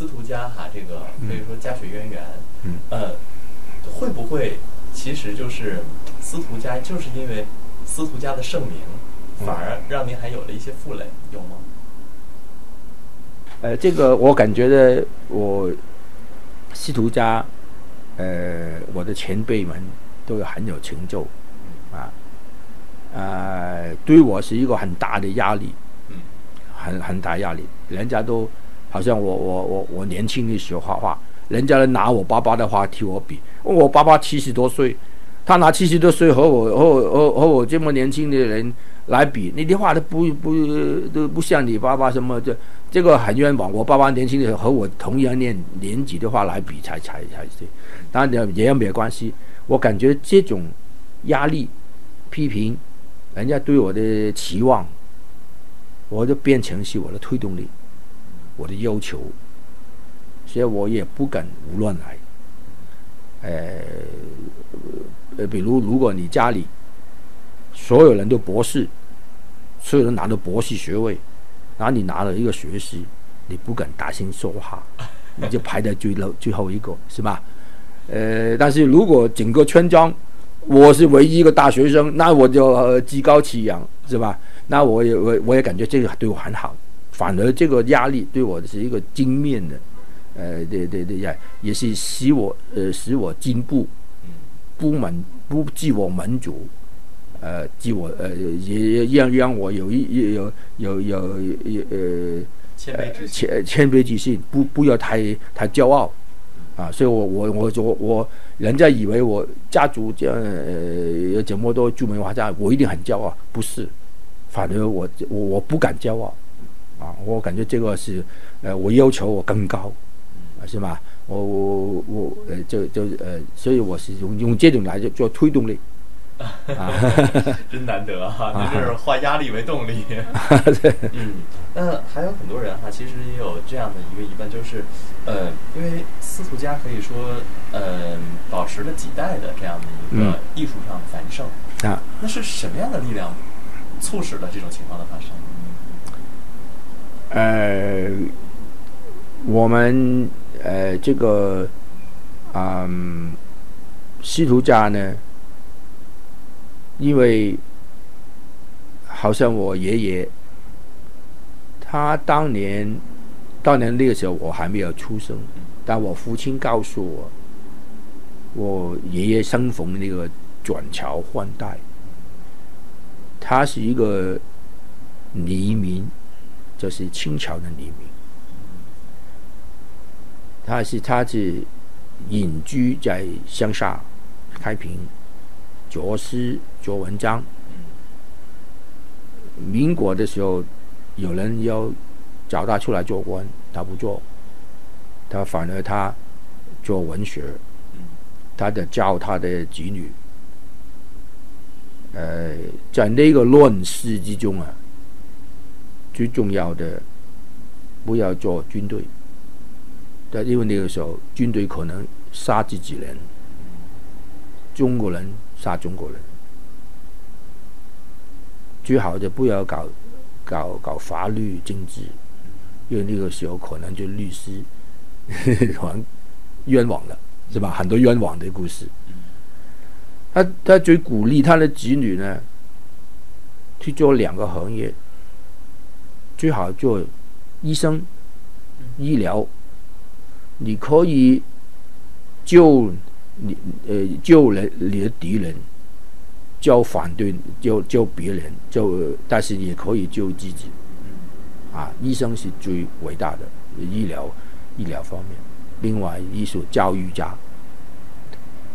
司徒家哈，这个可以说家学渊源，嗯呃，会不会其实就是司徒家就是因为司徒家的盛名，反而让您还有了一些负累，有吗？呃，这个我感觉的，我司徒家，呃，我的前辈们都有很有成就，啊，呃，对我是一个很大的压力，嗯很很大压力。人家都好像我我我我年轻的时候画画，人家拿我爸爸的画替我比，我爸爸七十多岁，他拿七十多岁和我和我和和我这么年轻的人来比，你的画都不不都不像你爸爸什么这这个很冤枉。我爸爸年轻的时候和我同样年年纪的话来比才才才对，当然也没关系。我感觉这种压力、批评，人家对我的期望，我就变成是我的推动力，我的要求，所以我也不敢胡乱来。呃呃，比如如果你家里所有人都博士，所有人拿着博士学位，然后你拿了一个学士，你不敢大声说话，你就排在最后最后一个，是吧？呃，但是如果整个村庄我是唯一一个大学生，那我就、呃、趾高气扬，是吧？那我也我我也感觉这个对我很好，反而这个压力对我是一个精面的，呃，对对对呀，也是使我呃使我进步，不满不自我满足，呃，自我呃也也让让我有一有有有有呃谦卑之心，谦谦卑之心，不不要太太骄傲。啊！所以我我我我我，人家以为我家族这样呃有这么多著名画家，我一定很骄傲，不是，反而我我我不敢骄傲啊！我感觉这个是呃，我要求我更高，啊是吧？我我我呃就就呃，所以我是用用这种来做做推动力啊。真难得哈，这是化压力为动力。嗯，那还有很多人哈，其实也有这样的一个疑问，就是，呃，因为司徒家可以说，呃，保持了几代的这样的一个嗯艺术上的繁盛，啊，那是什么样的力量促使了这种情况的发生？呃，我们呃这个嗯，司徒家呢，因为好像我爷爷，他当年当年那个时候我还没有出生，但我父亲告诉我，我爷爷生逢那个转朝换代，他是一个黎民。就是清朝的黎明，他是他是隐居在乡下，开平，作诗做文章。民国的时候，有人要找他出来做官，他不做，他反而他做文学，他的教他的子女。呃，在那个乱世之中啊，最重要的不要做军队，但，因为那个时候军队可能杀自己人，中国人杀中国人，最好的不要搞搞搞法律政治，因为那个时候可能就律师 还冤枉了，是吧？很多冤枉的故事。他他最鼓励他的子女呢，去做两个行业。最好做医生、医疗，你可以救你呃救人你的敌人，救反对救救别人，救但是也可以救自己。啊，医生是最伟大的医疗医疗方面。另外，艺术教育家，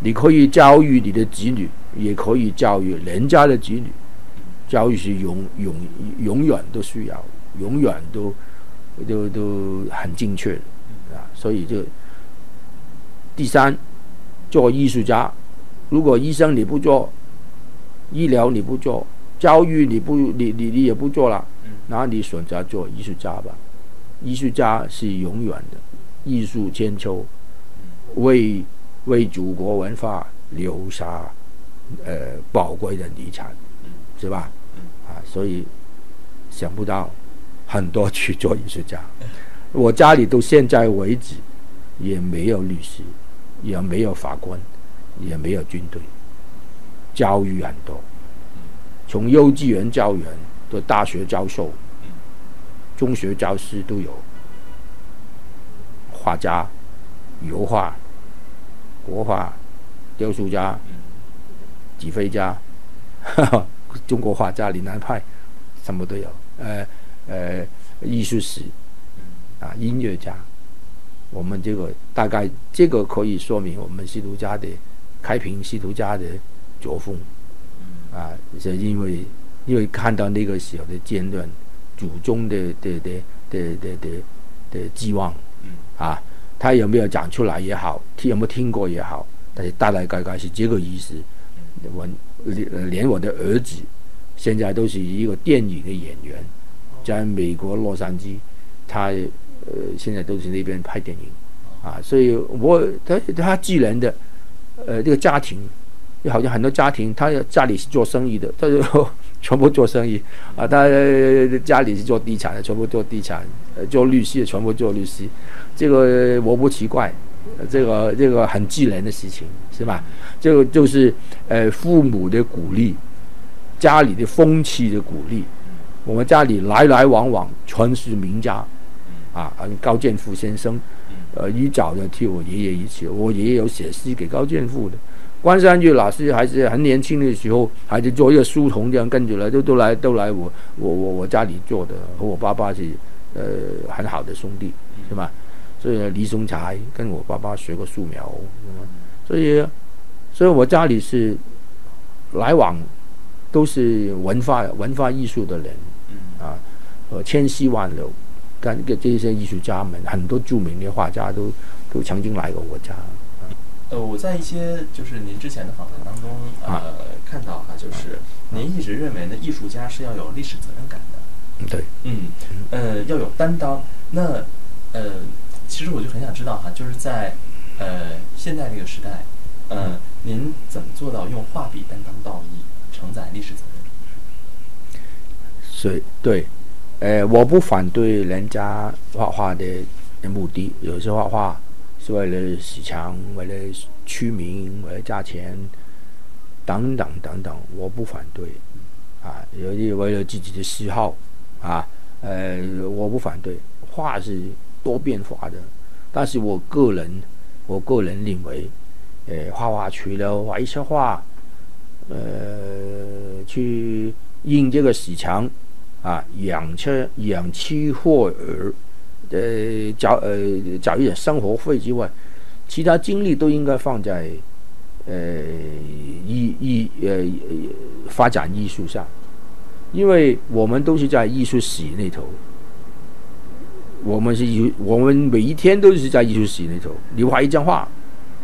你可以教育你的子女，也可以教育人家的子女。教育是永永永远都需要。永远都都都很精确啊，所以就第三，做艺术家，如果医生你不做，医疗你不做，教育你不你你你也不做了，那你选择做艺术家吧。艺术家是永远的，艺术千秋，为为祖国文化留下呃宝贵的遗产，是吧？啊，所以想不到。很多去做艺术家，我家里到现在为止也没有律师，也没有法官，也没有军队。教育很多，从幼稚园教员到大学教授、中学教师都有。画家、油画、国画、雕塑家、指挥家，中国画家、岭南派，什么都有。呃呃，艺术史啊，音乐家，我们这个大概这个可以说明我们西图家的开平西图家的。作风，啊，是因为因为看到那个时候的阶段，祖宗的的的的的的的寄望，啊，他有没有讲出来也好，听有没有听过也好，但是大大概概是这个意思。我连连我的儿子现在都是一个电影的演员，在美国洛杉矶，他呃现在都是那边拍电影，啊，所以我他他既然的呃这个家庭。好像很多家庭，他家里是做生意的，他就 全部做生意啊。他家里是做地产的，全部做地产；做律师的，全部做律师。这个我不奇怪，这个这个很自然的事情，是吧？这个就是呃父母的鼓励，家里的风气的鼓励。我们家里来来往往全是名家啊，高剑父先生，呃，一早就替我爷爷一起，我爷爷有写诗给高剑父的。关山月老师还是很年轻的时候，还是做一个书童这样跟着来，都都来都来我我我我家里做的，和我爸爸是呃很好的兄弟，是吧？所以李松才跟我爸爸学过素描，所以所以我家里是来往都是文化文化艺术的人，啊，呃千丝万缕，跟这些艺术家们，很多著名的画家都都曾经来过我家。呃，我在一些就是您之前的访谈当中，呃，看到哈，就是您一直认为呢，艺术家是要有历史责任感的。对，嗯，呃，要有担当。那，呃，其实我就很想知道哈，就是在呃现在这个时代，呃，您怎么做到用画笔担当道义，承载历史责任？所以，对，呃，我不反对人家画画的目的，有些画画。是为了洗墙，为了出名，为了价钱，等等等等，我不反对，啊，有的为了自己的嗜好，啊，呃，我不反对，画是多变化的，但是我个人，我个人认为，呃，画画除了画一些画，呃，去印这个洗墙，啊，养车养妻活儿。呃，缴呃缴一点生活费之外，其他精力都应该放在呃艺艺呃发展艺术上，因为我们都是在艺术史那头，我们是艺，我们每一天都是在艺术史那头。你画一张画，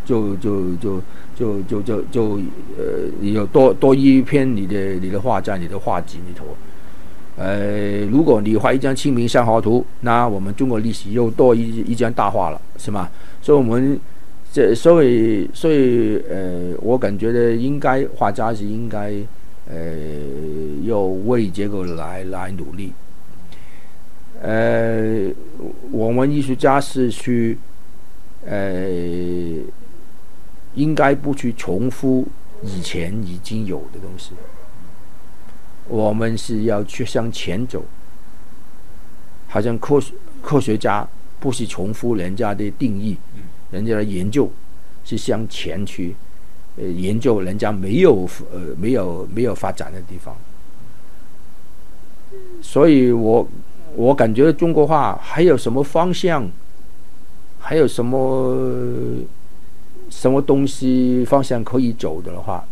就就就就就就就呃有多多一篇你的你的画在你的画集里头。呃，如果你画一张《清明上河图》，那我们中国历史又多一一张大画了，是吗？所以，我们这所以所以呃，我感觉的应该画家是应该呃，要为这个来来努力。呃，我们艺术家是去呃，应该不去重复以前已经有的东西。我们是要去向前走，好像科科学家不是重复人家的定义，人家的研究是向前去，呃，研究人家没有呃没有没有发展的地方。所以我我感觉中国话还有什么方向，还有什么什么东西方向可以走的话，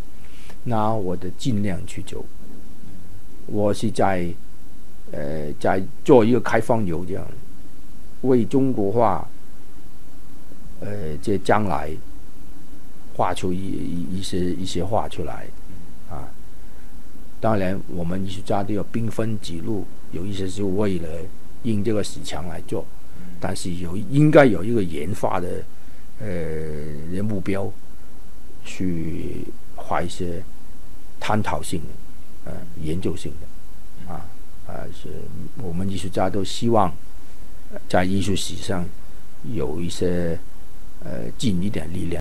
那我得尽量去走。我是在，呃，在做一个开放游这样，为中国画，呃，这将来画出一一一些一些画出来，啊，当然我们艺术家都要兵分几路，有一些是为了应这个市场来做，但是有应该有一个研发的，呃，的目标，去画一些探讨性的。呃，研究性的，啊啊，是我们艺术家都希望，在艺术史上有一些呃尽一点力量。